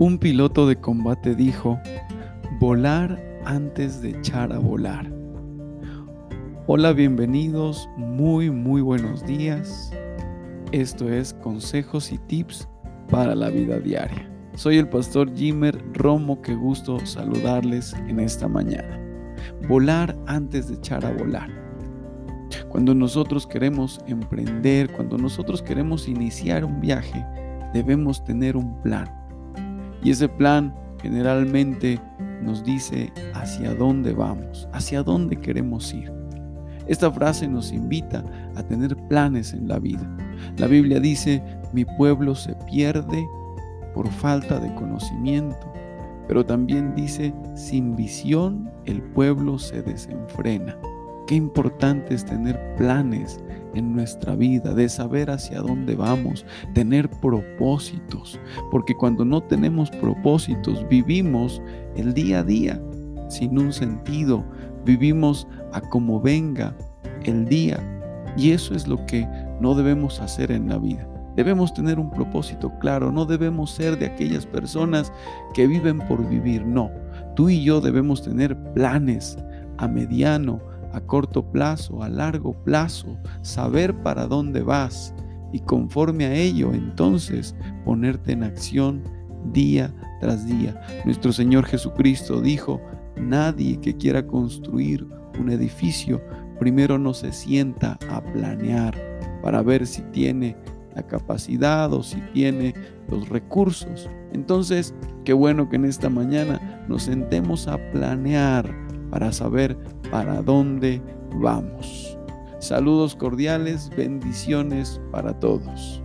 Un piloto de combate dijo, volar antes de echar a volar. Hola, bienvenidos, muy, muy buenos días. Esto es Consejos y Tips para la Vida Diaria. Soy el pastor Jimmer Romo, qué gusto saludarles en esta mañana. Volar antes de echar a volar. Cuando nosotros queremos emprender, cuando nosotros queremos iniciar un viaje, debemos tener un plan y ese plan generalmente nos dice hacia dónde vamos, hacia dónde queremos ir. Esta frase nos invita a tener planes en la vida. La Biblia dice, mi pueblo se pierde por falta de conocimiento, pero también dice, sin visión el pueblo se desenfrena. Qué importante es tener planes en nuestra vida, de saber hacia dónde vamos, tener propósitos, porque cuando no tenemos propósitos vivimos el día a día sin un sentido, vivimos a como venga el día y eso es lo que no debemos hacer en la vida. Debemos tener un propósito claro, no debemos ser de aquellas personas que viven por vivir, no. Tú y yo debemos tener planes a mediano, a corto plazo, a largo plazo, saber para dónde vas y conforme a ello entonces ponerte en acción día tras día. Nuestro Señor Jesucristo dijo, nadie que quiera construir un edificio primero no se sienta a planear para ver si tiene la capacidad o si tiene los recursos. Entonces, qué bueno que en esta mañana nos sentemos a planear para saber para dónde vamos. Saludos cordiales, bendiciones para todos.